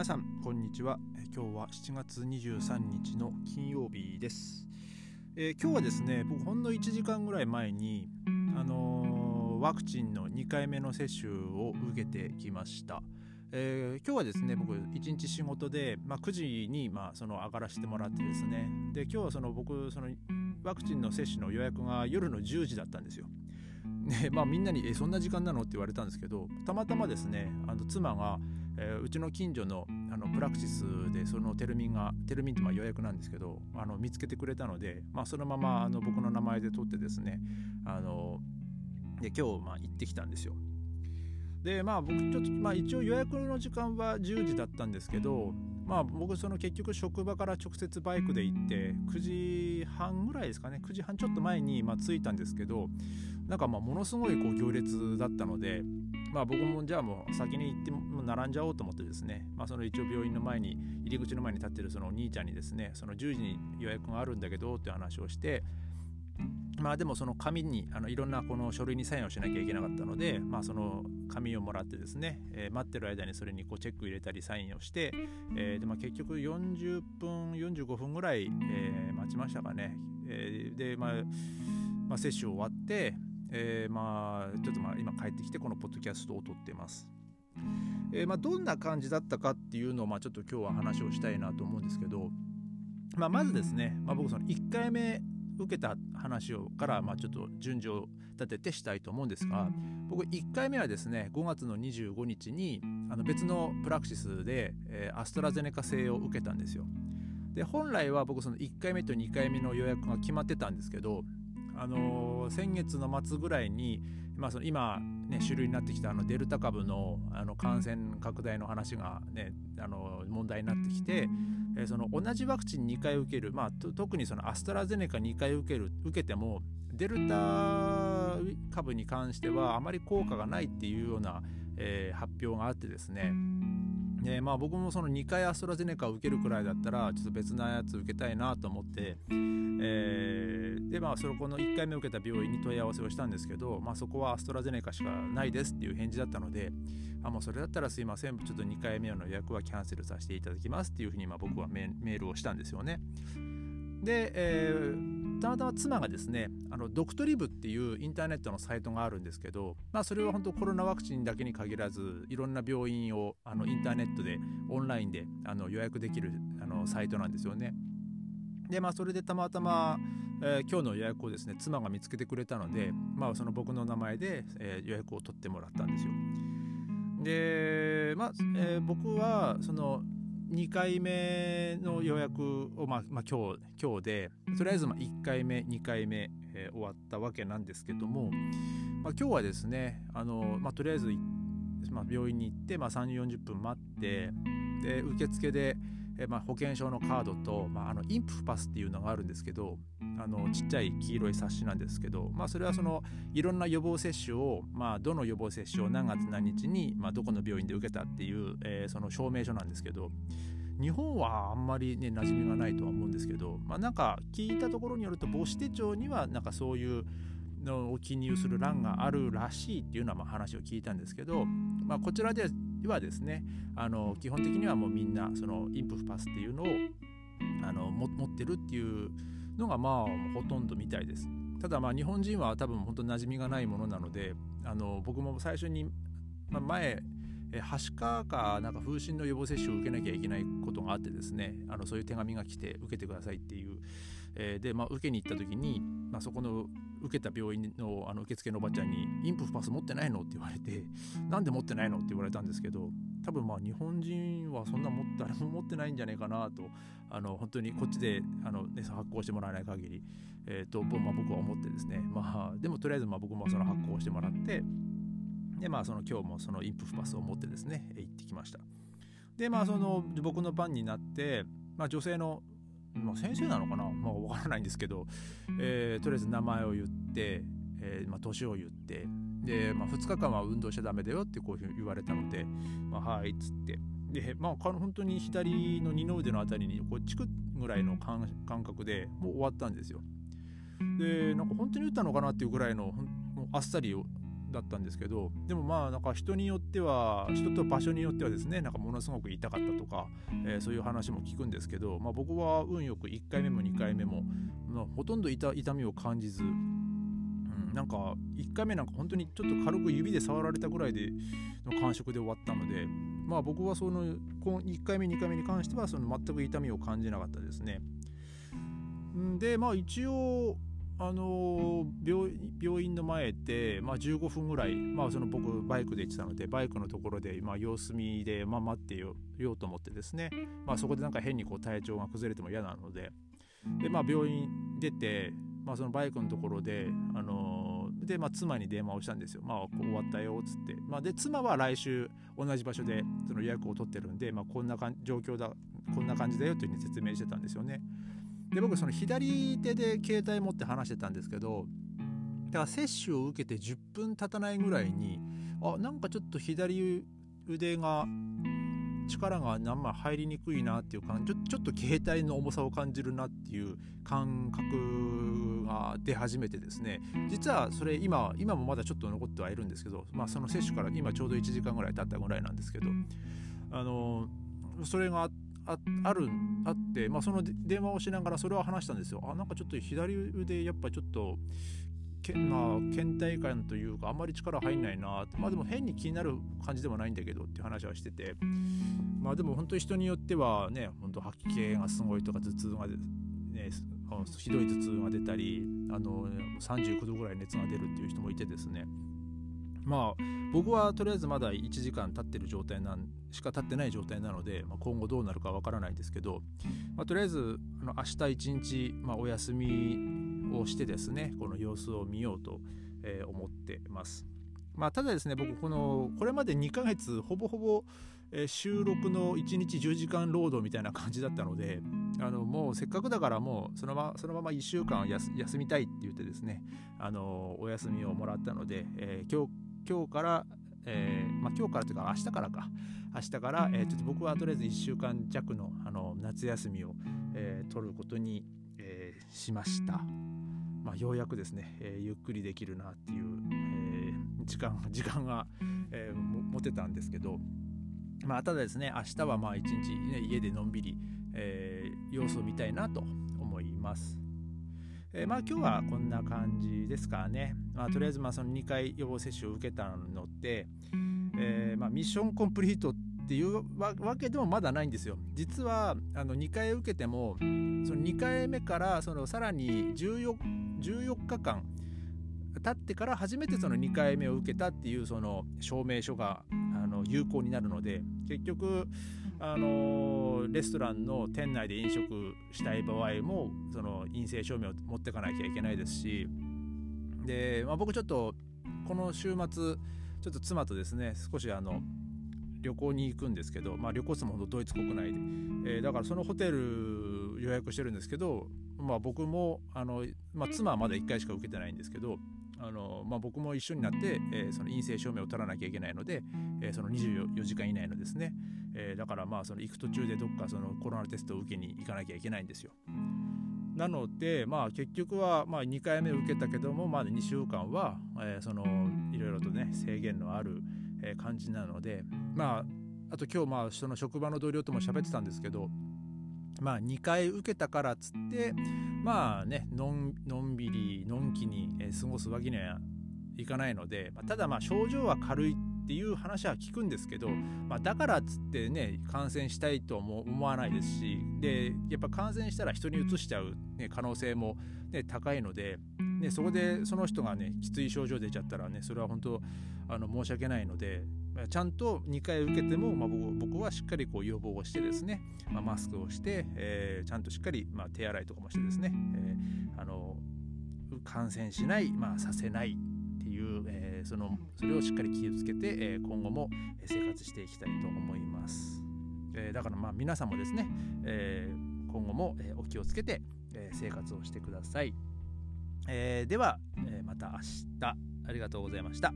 皆さんこんにちは。今日は7月23日の金曜日です、えー今日はですね僕ほんの1時間ぐらい前にあのーワクチンの2回目の接種を受けてきました、えー今日はですね僕1日仕事で、まあ、9時に、まあ、その上がらせてもらってですね。で今日はその僕そのワクチンの接種の予約が夜の10時だったんですよ。でまあみんなに「えそんな時間なの?」って言われたんですけどたまたまですねあの妻が、えーうちの近所のあのプラクティスでそのテルミンがテルミンってまあ予約なんですけどあの見つけてくれたので、まあ、そのままあの僕の名前で取ってですねあので今日まあ行ってきたんですよ。でまあ僕ちょっと、まあ、一応予約の時間は10時だったんですけどまあ僕その結局職場から直接バイクで行って9時半ぐらいですかね9時半ちょっと前にま着いたんですけどなんかまあものすごいこう行列だったのでまあ僕もじゃあもう先に行っても並んじゃおうと思ってですね。まあその一応病院の前に入り口の前に立ってるそのお兄ちゃんにですねその10時に予約があるんだけどっていう話をしてまあでもその紙にあのいろんなこの書類にサインをしなきゃいけなかったので、まあ、その紙をもらってですね、えー待ってる間にそれにこうチェック入れたりサインをして、えーでまあ、結局40分45分ぐらい、えー待ちましたかね、えーで、まあまあ、接種終わって、えーまあちょっとまあ今帰ってきてこのポッドキャストを撮ってます。えーまあ、どんな感じだったかっていうのを、まあ、ちょっと今日は話をしたいなと思うんですけど、まあ、まずですね、まあ、僕その1回目受けた話をから、まあ、ちょっと順序を立ててしたいと思うんですが僕1回目はですね5月の25日にあの別のプラクシスで、えーアストラゼネカ製を受けたんですよ。で本来は僕その1回目と2回目の予約が決まってたんですけど、あの先月の末ぐらいに、まあ、その今、ね、主流になってきたあのデルタ株のあの感染拡大の話が、ね、あの問題になってきて、えーその同じワクチン2回受ける、まあ、特にそのアストラゼネカ2回受ける受けてもデルタ株に関してはあまり効果がないっていうような、えー発表があってですね。でまあ、僕もその2回アストラゼネカを受けるくらいだったらちょっと別なやつ受けたいなと思って、えーでまあそこの1回目受けた病院に問い合わせをしたんですけど、まあ、そこはアストラゼネカしかないですっていう返事だったのであもうそれだったらすいませんちょっと2回目の予約はキャンセルさせていただきますっていうふうにまあ僕はメメールをしたんですよね。で、えーたまたま妻がですねあのドクトリブっていうインターネットのサイトがあるんですけど、まあ、それは本当コロナワクチンだけに限らずいろんな病院をあのインターネットでオンラインであの予約できるあのサイトなんですよね。でまあそれでたまたま、えー今日の予約をですね妻が見つけてくれたので、まあ、その僕の名前で、えー予約を取ってもらったんですよ。でまあ、えー僕はその2回目の予約を、まあまあ、今日今日でとりあえずまあ1回目2回目、えー終わったわけなんですけども、まあ、今日はですねあの、まあ、とりあえず、まあ、病院に行って、まあ、3 4 0分待ってで受付で、えまあ、保険証のカードと、まあ、あのインプパスっていうのがあるんですけどあのちっちゃい黄色い冊子なんですけど、まあ、それはそのいろんな予防接種を、まあ、どの予防接種を何月何日に、まあ、どこの病院で受けたっていう、えーその証明書なんですけど日本はあんまりね馴染みがないとは思うんですけど、まあ、なんか聞いたところによると母子手帳にはなんかそういうのを記入する欄があるらしいっていうのはま話を聞いたんですけど、まあ、こちらでではですねあの基本的にはもうみんなそのインプフパスっていうのをあの持ってるっていうのがまあほとんどみたいです。ただまあ日本人は多分本当に馴染みがないものなのであの僕も最初に、まあ、前はしかかなんか風疹の予防接種を受けなきゃいけないことがあってですねあのそういう手紙が来て受けてくださいっていう、えーで、まあ、受けに行った時に、まあ、そこの受けた病院のあの受付のおばちゃんに「インプフパス持ってないの?」って言われて「なんで持ってないの?」って言われたんですけど多分まあ日本人はそんなも誰も持ってないんじゃないかなとあの本当にこっちであの、ね、発行してもらわない限り、えーとまあ、僕は思ってですねまあでもとりあえずまあ僕もその発行してもらってでまあその今日もそのインプフパスを持ってですね行ってきましたでまあその僕の番になって、まあ、女性の、まあ、先生なのかな？まあわからないんですけど、えーとりあえず名前を言って、えーまあ、年を言って。で、まあ、2日間は運動しちゃダメだよってこういうふうに言われたので、まあ、はいっつって。でまあか本当に左の二の腕のあたりにこうチクぐらいの感感覚でもう終わったんですよ。でなんか本当に打ったのかなっていうぐらいのあっさりだったんですけどでもまあなんか人によっては人と場所によってはですねなんかものすごく痛かったとか、えー、そういう話も聞くんですけど、まあ、僕は運よく1回目も2回目も、まあ、ほとんど痛みを感じず、うん、なんか1回目なんか本当にちょっと軽く指で触られたぐらいでの感触で終わったのでまあ僕はその1回目2回目に関してはその全く痛みを感じなかったですね。でまあ一応あの病院の前で、まあ、15分ぐらい、まあ、その僕バイクで行ってたのでバイクのところで、まあ、様子見で、まあ、待ってようと思ってですね、まあ、そこでなんか変にこう体調が崩れても嫌なのでで、まあ、病院出て、まあ、そのバイクのところで、あの、でまあ、妻に電話をしたんですよ。まあ、終わったよっつって、まあ、で妻は来週同じ場所でその予約を取ってるんで、まあ、こんな状況だこんな感じだよというふうに説明してたんですよね。で僕その左手で携帯持って話してたんですけどだから接種を受けて10分経たないぐらいにあなんかちょっと左腕が力が何枚入りにくいなっていう感じちょっと携帯の重さを感じるなっていう感覚が出始めてですね。実はそれ今今もまだちょっと残ってはいるんですけど、まあ、その接種から今ちょうど1時間ぐらい経ったぐらいなんですけどあのそれがあってああるあって、まあ、その電話をしながらそれは話したんですよ。あなんかちょっと左腕やっぱちょっとけまあ倦怠感というかあんまり力入んないなまあでも変に気になる感じでもないんだけどっていう話はしてて。まあでも本当に人によってはね本当吐き気がすごいとか頭痛がねひどい頭痛が出たりあの39度ぐらい熱が出るっていう人もいてですね。まあ僕はとりあえずまだ1時間経ってる状態なんしか経ってない状態なので、まあ、今後どうなるかわからないですけど、まあ、とりあえずあの明日一日、まあ、お休みをしてですねこの様子を見ようと、えー、思ってます。まあ、ただですね僕このこれまで2ヶ月ほぼほぼ、えー、収録の1日10時間労働みたいな感じだったのであのもうせっかくだからもうそのままそのまま1週間休みたいって言ってですねあのお休みをもらったので、えー、今日今日から、えー、まあ、今日からというか明日からか明日から、えー、ちょっと僕はとりあえず1週間弱のあの夏休みを、えー、取ることに、えー、しました。まあ、ようやくですね、え、ゆっくりできるなっていう、え、時間 時間が、えー、持てたんですけど、まあ、ただですね明日はまあ一日、ね、家でのんびり、えー、様子を見たいなと思います。えー、まあ今日はこんな感じですかね。まあ、とりあえずまあその2回予防接種を受けたので、えー、まあミッションコンプリートっていうわけでもまだないんですよ。実はあの2回受けてもその2回目からそのさらに 14, 14日間経ってから初めてその2回目を受けたっていうその証明書があの有効になるので結局あのレストランの店内で飲食したい場合もその陰性証明を持っていかなきゃいけないですしで、まあ、僕ちょっとこの週末ちょっと妻とですね少しあの旅行に行くんですけど、まあ、旅行室もドイツ国内で、えー、だからそのホテル予約してるんですけど、まあ、僕もあの、まあ、妻はまだ1回しか受けてないんですけどあの、まあ、僕も一緒になって、えー、その陰性証明を取らなきゃいけないので、えー、その24時間以内のですね、えー、だからまあその行く途中でどっかそのコロナテストを受けに行かなきゃいけないんですよ。なので、まあ、結局はまあ2回目受けたけども、まだ2週間は、えー、そのいろいろとね制限のある、え感じなのでまああと今日まあその職場の同僚とも喋ってたんですけどまあ2回受けたからっつってまあねのんのんびりのんきに過ごすわけにはいかないので、まあ、ただまあ症状は軽いっていう話は聞くんですけど、まあ、だからっつってね感染したいとも思わないですしでやっぱ感染したら人にうつしちゃう、ね、可能性も、ね、高いので、ね、そこでその人がねきつい症状出ちゃったらねそれは本当あの申し訳ないのでちゃんと2回受けても、まあ、僕はしっかりこう予防をしてですね、まあ、マスクをして、えー、ちゃんとしっかり、まあ、手洗いとかもしてですね、えー、あの感染しない、まあ、させないいう、えー、そのそれをしっかり気をつけて、えー、今後も生活していきたいと思います、えー、だからまあ皆さんもですね、えー、今後も、えお気をつけて、え生活をしてください、えでは、えまた明日。ありがとうございました。